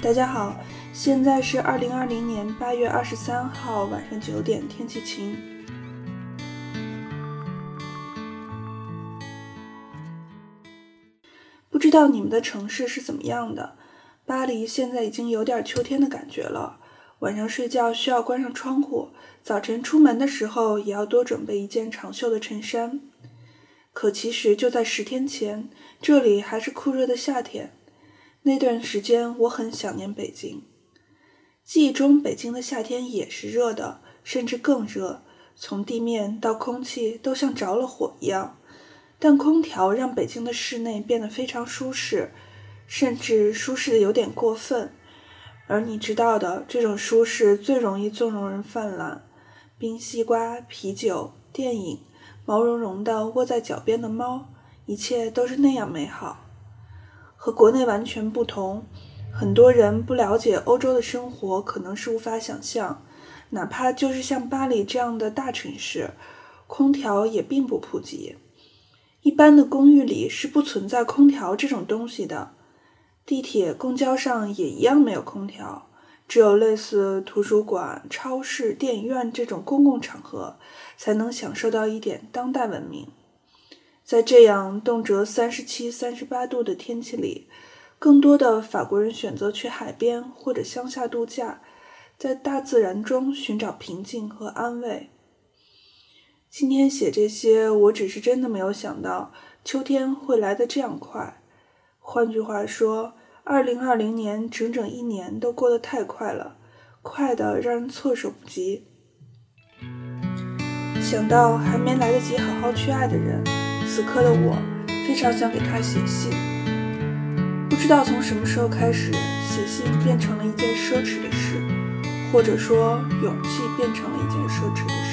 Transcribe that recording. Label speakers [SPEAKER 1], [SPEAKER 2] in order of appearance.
[SPEAKER 1] 大家好，现在是二零二零年八月二十三号晚上九点，天气晴。不知道你们的城市是怎么样的？巴黎现在已经有点秋天的感觉了。晚上睡觉需要关上窗户，早晨出门的时候也要多准备一件长袖的衬衫。可其实就在十天前，这里还是酷热的夏天。那段时间，我很想念北京。记忆中，北京的夏天也是热的，甚至更热，从地面到空气都像着了火一样。但空调让北京的室内变得非常舒适，甚至舒适的有点过分。而你知道的，这种舒适最容易纵容人泛滥。冰西瓜、啤酒、电影、毛茸茸的窝在脚边的猫，一切都是那样美好。和国内完全不同，很多人不了解欧洲的生活，可能是无法想象。哪怕就是像巴黎这样的大城市，空调也并不普及。一般的公寓里是不存在空调这种东西的，地铁、公交上也一样没有空调，只有类似图书馆、超市、电影院这种公共场合，才能享受到一点当代文明。在这样动辄三十七、三十八度的天气里，更多的法国人选择去海边或者乡下度假，在大自然中寻找平静和安慰。今天写这些，我只是真的没有想到秋天会来得这样快。换句话说，二零二零年整整一年都过得太快了，快的让人措手不及。想到还没来得及好好去爱的人。此刻的我非常想给他写信，不知道从什么时候开始，写信变成了一件奢侈的事，或者说勇气变成了一件奢侈的事。